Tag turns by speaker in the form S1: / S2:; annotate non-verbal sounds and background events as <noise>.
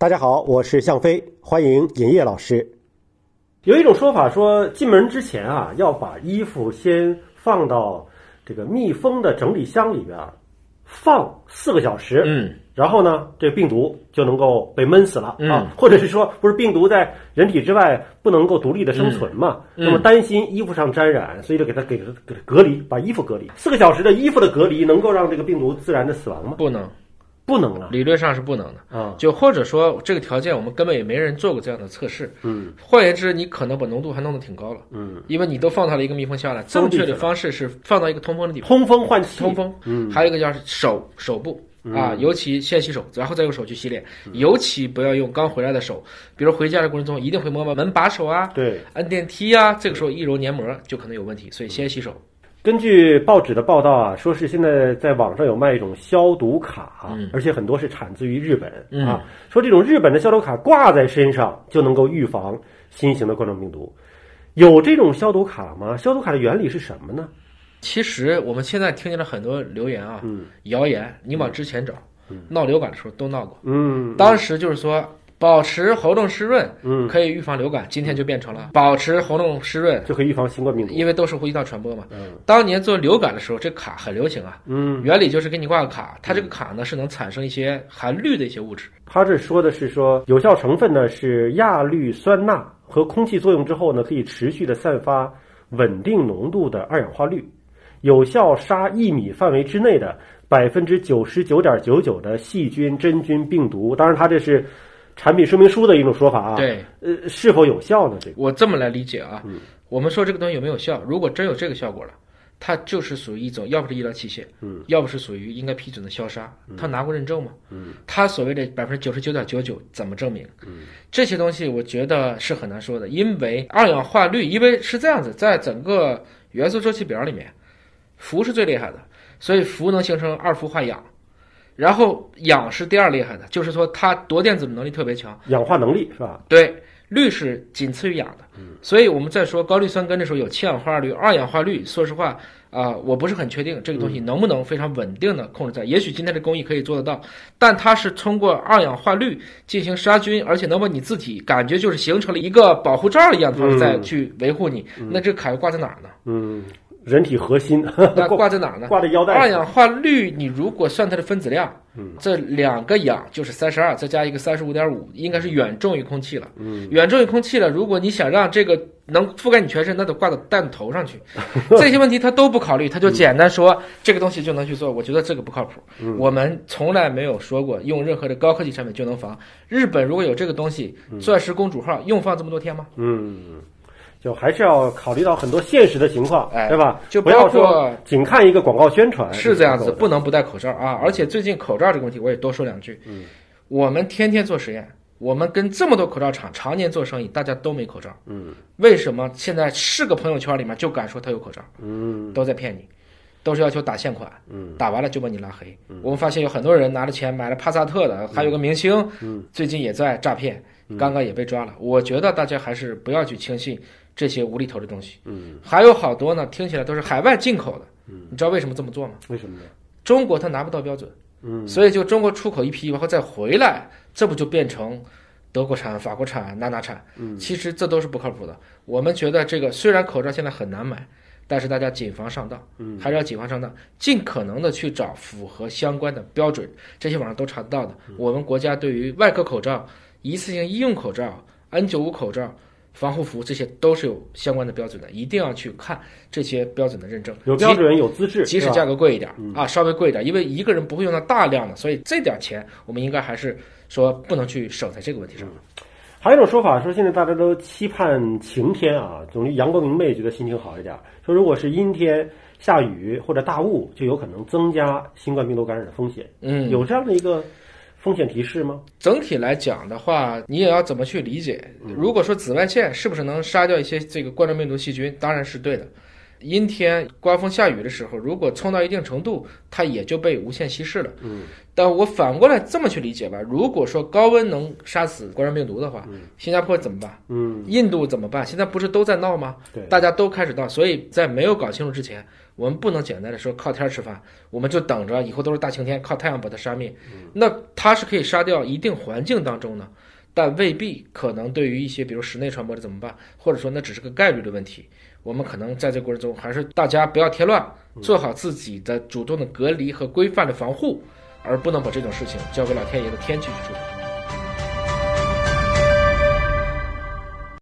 S1: 大家好，我是向飞，欢迎尹烨老师。有一种说法说，进门之前啊，要把衣服先放到这个密封的整理箱里边放四个小时，
S2: 嗯，
S1: 然后呢，这病毒就能够被闷死了、
S2: 嗯
S1: 啊，或者是说，不是病毒在人体之外不能够独立的生存嘛？
S2: 嗯
S1: 那么担心衣服上沾染，所以就给它给它给它隔离，把衣服隔离。四个小时的衣服的隔离能够让这个病毒自然的死亡吗？
S2: 不能，
S1: 不能了
S2: 理论上是不能的。
S1: 啊，
S2: 就或者说这个条件我们根本也没人做过这样的测试。
S1: 嗯
S2: 换言之，你可能把浓度还弄得挺高了，
S1: 嗯，
S2: 因为你都放到了一个密封箱了。正确的方式是放到一个通风的地方，
S1: 通风换气，
S2: 通风。
S1: 嗯，
S2: 还有一个叫是手手部啊，尤其先洗手，然后再用手去洗脸，尤其不要用刚回来的手，比如回家的过程中一定会摸摸门把手啊、
S1: 对。
S2: 按电梯啊，这个时候一揉黏膜就可能有问题，所以先洗手。
S1: 根据报纸的报道啊，说是现在在网上有卖一种消毒卡，
S2: 嗯
S1: 而且很多是产自于日本、
S2: 嗯
S1: 啊。说这种日本的消毒卡挂在身上就能够预防新型的冠状病毒。有这种消毒卡吗？消毒卡的原理是什么呢？
S2: 其实我们现在听见了很多留言啊，
S1: 嗯
S2: 谣言，你往之前找，闹流感的时候都闹过。
S1: 嗯
S2: 当时就是说，保持喉咙湿润
S1: 嗯，
S2: 可以预防流感，今天就变成了保持喉咙湿润，
S1: 就可以预防新冠病毒。
S2: 因为都是呼吸道传播嘛。
S1: 嗯
S2: 当年做流感的时候，这卡很流行啊。
S1: 嗯，
S2: 原理就是给你挂个卡，它这个卡呢是能产生一些含氯的一些物质。
S1: 他这说的是说有效成分呢是亚氯酸钠和空气作用之后呢，可以持续的散发稳定浓度的二氧化氯，有效杀一米范围之内的百分之九十九点九九的细菌、真菌、病毒。当然，它这是产品说明书的一种说法啊。，
S2: 对
S1: 呃，是否有效呢？这个，
S2: 我这么来理解啊
S1: 嗯，
S2: 我们说这个东西有没有效？如果真有这个效果了。它就是属于一种，要不是医疗器械，
S1: 嗯，
S2: 要不是属于应该批准的消杀，他拿过认证吗？
S1: 嗯，
S2: 他所谓的百分之九十九点九九怎么证明？
S1: 嗯，
S2: 这些东西我觉得是很难说的，因为二氧化氯，因为是这样子，在整个元素周期表里面，氟是最厉害的，所以氟能形成二氟化氧，然后氧是第二厉害的，就是说它夺电子的能力特别强。
S1: 氧化能力是吧？
S2: 对，氯是仅次于氧的，所以我们在说高氯酸根的时候有氢氧化二氯、二氧化氯。说实话啊、我不是很确定这个东西能不能非常稳定的控制在。也许今天的工艺可以做得到，但它是通过二氧化氯进行杀菌，而且能把你自己感觉就是形成了一个保护罩一样的方式再去维护你。那这个卡又挂在哪儿呢？
S1: 嗯，人体核心 <laughs>
S2: 那挂在哪儿呢？
S1: 挂在腰带。
S2: 二氧化氯，你如果算它的分子量，
S1: 嗯，
S2: 这两个氧就是三十二，再加一个三十五点五，应该是远重于空气了。
S1: 嗯，
S2: 远重于空气了。如果你想让这个能覆盖你全身，那得挂到弹头上去。<laughs> 这些问题他都不考虑，他就简单说这个东西就能去做。我觉得这个不靠谱。
S1: 嗯
S2: 我们从来没有说过用任何的高科技产品就能防。日本如果有这个东西，钻石公主号用放这么多天吗？
S1: 嗯，就还是要考虑到很多现实的情况，
S2: 哎
S1: 对吧？
S2: 就
S1: 不要说仅看一个广告宣传
S2: 是这样子，
S1: 不
S2: 能不戴口罩啊！而且最近口罩这个问题，我也多说两句。
S1: 嗯，
S2: 我们天天做实验，我们跟这么多口罩厂常年做生意，大家都没口罩。
S1: 嗯
S2: 为什么现在是个朋友圈里面就敢说他有口罩？
S1: 嗯
S2: 都在骗你，都是要求打现款，
S1: 嗯
S2: 打完了就把你拉黑。我们发现有很多人拿着钱买了帕萨特的，还有个明星，
S1: 嗯
S2: 最近也在诈骗，刚刚也被抓了。我觉得大家还是不要去轻信这些无厘头的东西。
S1: 嗯，
S2: 还有好多呢，听起来都是海外进口的。嗯你知道为什么这么做吗？
S1: 为什么呢？
S2: 中国它拿不到标准，
S1: 嗯
S2: 所以就中国出口一批，然后再回来，这不就变成德国产、法国产、哪哪产？
S1: 嗯
S2: 其实这都是不靠谱的。我们觉得这个虽然口罩现在很难买，但是大家谨防上当，
S1: 嗯
S2: 还是要谨防上当，尽可能的去找符合相关的标准，这些网上都查得到的。
S1: 嗯
S2: 我们国家对于外科口罩、一次性医用口罩、N95 口罩。防护服这些都是有相关的标准的，一定要去看这些标准的认证。
S1: 有标准有资质，
S2: 即使价格贵一点
S1: 嗯
S2: 啊，稍微贵一点，因为一个人不会用到大量的，所以这点钱我们应该还是说不能去省在这个问题上。
S1: 还有一种说法说，现在大家都期盼晴天啊，总之阳光明媚，觉得心情好一点。说如果是阴天、下雨或者大雾，就有可能增加新冠病毒感染的风险。
S2: 嗯，
S1: 有这样的一个风险提示吗？
S2: 整体来讲的话，你也要怎么去理解？如果说紫外线是不是能杀掉一些这个冠状病毒细菌，当然是对的。阴天、刮风下雨的时候，如果冲到一定程度，它也就被无限稀释了。
S1: 嗯，
S2: 但我反过来这么去理解吧，如果说高温能杀死冠状病毒的话，新加坡怎么办？
S1: 嗯，
S2: 印度怎么办？现在不是都在闹吗？
S1: 对，
S2: 大家都开始闹，所以在没有搞清楚之前，我们不能简单的说靠天儿吃饭，我们就等着以后都是大晴天，靠太阳把它杀灭。那它是可以杀掉一定环境当中呢，但未必可能对于一些比如室内传播的怎么办？或者说那只是个概率的问题。我们可能在这过程中，还是大家不要添乱，做好自己的主动的隔离和规范的防护，而不能把这种事情交给老天爷的天气去处理。